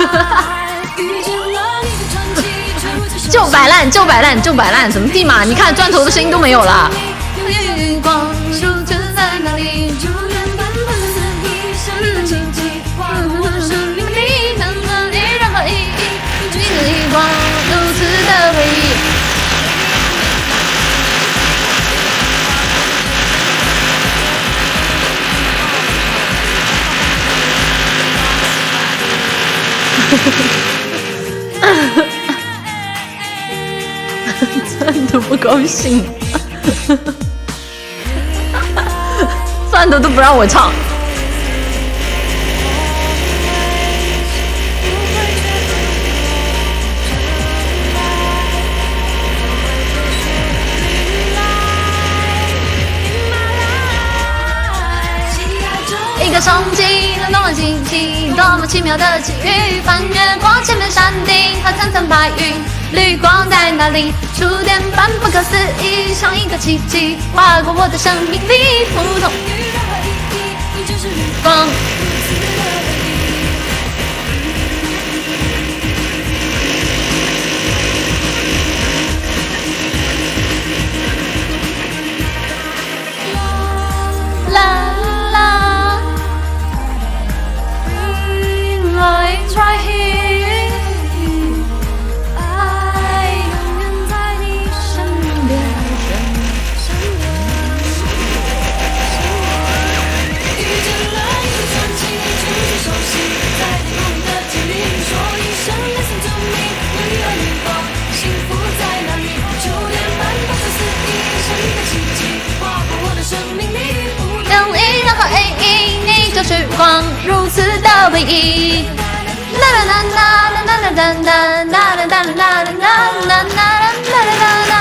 Ha ha ha! 就摆烂，就摆烂，就摆烂，怎么地嘛？你看砖头的声音都没有了。钻头不高兴，钻头都不让我唱。一个双击，多么惊奇，多么奇妙的际遇，翻越过千面山顶和层层白云。绿光在哪里？触电般不可思议，像一个奇迹划过我的生命里，普通。光。啦啦。Lights right 光如此的唯一。啦啦啦啦啦啦啦啦啦啦啦啦啦啦啦啦。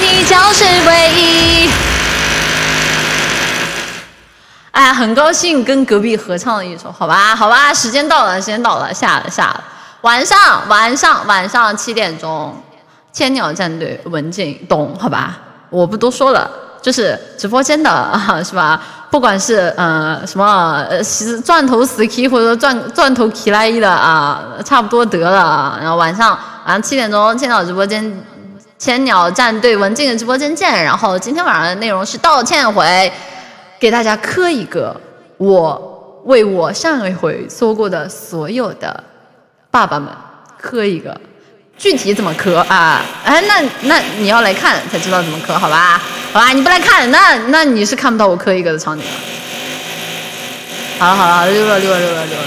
你就是唯一。哎，很高兴跟隔壁合唱了一首，好吧，好吧，时间到了，时间到了，下了，下了。晚上，晚上，晚上七点钟，千鸟战队文静懂好吧？我不多说了，就是直播间的啊是吧？不管是呃什么呃钻头死 K 或者说钻钻头 K 来一的啊，差不多得了。然后晚上晚上七点钟，千鸟直播间，千鸟战队文静的直播间见。然后今天晚上的内容是道歉回，给大家磕一个，我为我上一回说过的所有的。爸爸们磕一个，具体怎么磕啊？哎，那那你要来看才知道怎么磕，好吧？好吧，你不来看，那那你是看不到我磕一个的场景了。好了好了，溜了溜了溜了溜了。